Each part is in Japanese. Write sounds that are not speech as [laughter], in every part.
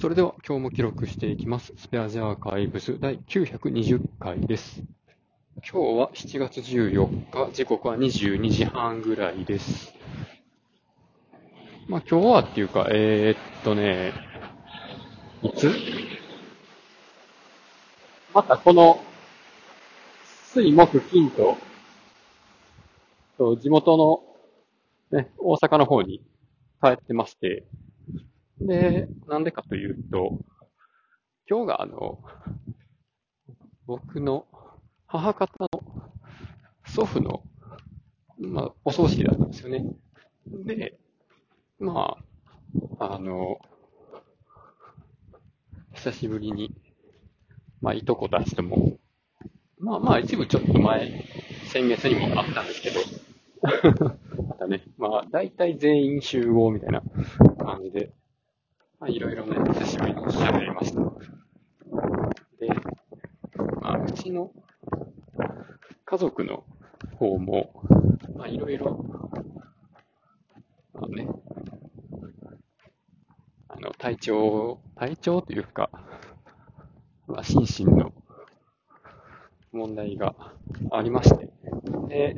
それでは今日も記録していきます。スペアジアーカイブス第920回です。今日は7月14日、時刻は22時半ぐらいです。まあ今日はっていうか、えー、っとね、いつ？またこの、水木金と、と地元の、ね、大阪の方に帰ってまして、で、なんでかというと、今日があの、僕の母方の祖父の、まあ、お葬式だったんですよね。で、まあ、あの、久しぶりに、まあ、いとこたちとも、まあまあ、一部ちょっと前、先月にもあったんですけど、[laughs] またね、まあ、大体全員集合みたいな感じで、まあ、いろいろね、久しぶりに喋りました。で、まあ、うちの家族の方も、まあ、いろいろ、まあね、あの、体調、体調というか、まあ、心身の問題がありまして、で、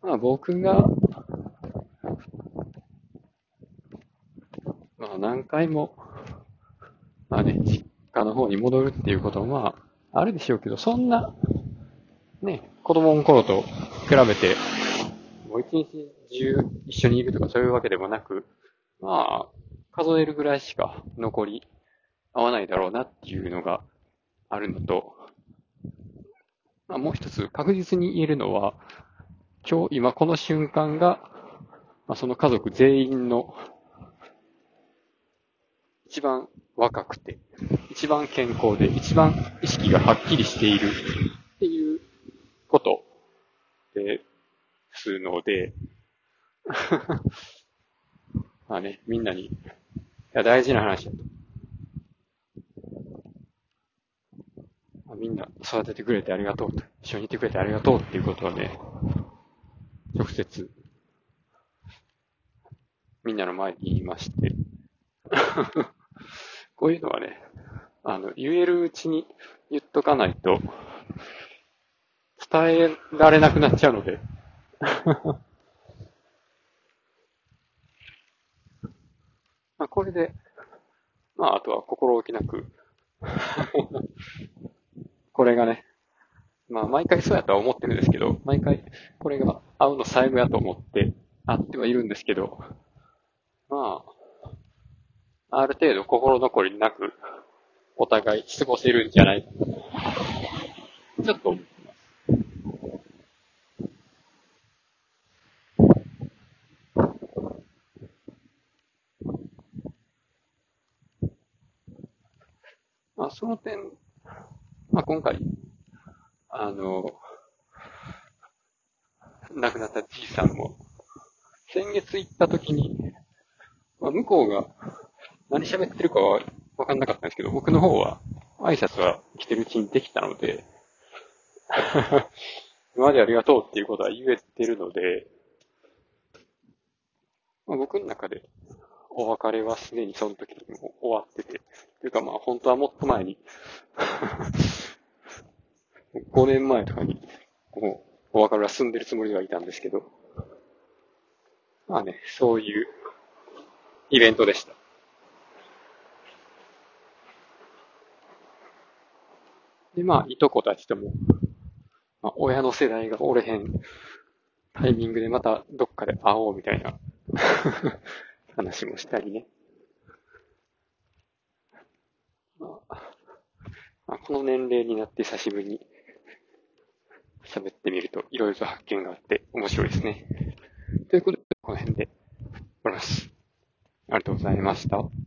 まあ、僕が、何回も、まあね、実家の方に戻るっていうこともまあ、あるでしょうけど、そんな、ね、子供の頃と比べて、もう一日中一緒にいるとかそういうわけでもなく、まあ、数えるぐらいしか残り合わないだろうなっていうのがあるのと、まあもう一つ確実に言えるのは、今日、今この瞬間が、まあ、その家族全員の一番若くて、一番健康で、一番意識がはっきりしているっていうことですので、[laughs] まあね、みんなに、いや、大事な話だと。みんな育ててくれてありがとうと。一緒にいてくれてありがとうっていうことをね、直接、みんなの前に言いまして、[laughs] こういうのはね、あの、言えるうちに言っとかないと、伝えられなくなっちゃうので、[laughs] まあ、これで、まあ、あとは心置きなく、[laughs] これがね、まあ、毎回そうやとは思ってるんですけど、毎回これが会うの最後やと思って会ってはいるんですけど、まあ、ある程度心残りなく、お互い過ごせるんじゃないかちょっと思ってます。まあ、その点、まあ、今回、あの、亡くなったじいさんも、先月行った時に、まあ、向こうが何喋ってるかは分かんなかったんですけど、僕の方は挨拶は来てるうちにできたので、[laughs] 今までありがとうっていうことは言えてるので、まあ、僕の中でお別れはすでにその時にも終わってて、というかまあ本当はもっと前に、[laughs] 5年前とかに、もうお別れは済んでるつもりではいたんですけど、まあね、そういうイベントでした。で、まあ、いとこたちとも、まあ、親の世代がおれへんタイミングでまたどっかで会おうみたいな [laughs] 話もしたりね。まあ、あ、この年齢になって久しぶりに喋ってみるといろいろと発見があって面白いですね。ということで、この辺で終わります。ありがとうございました。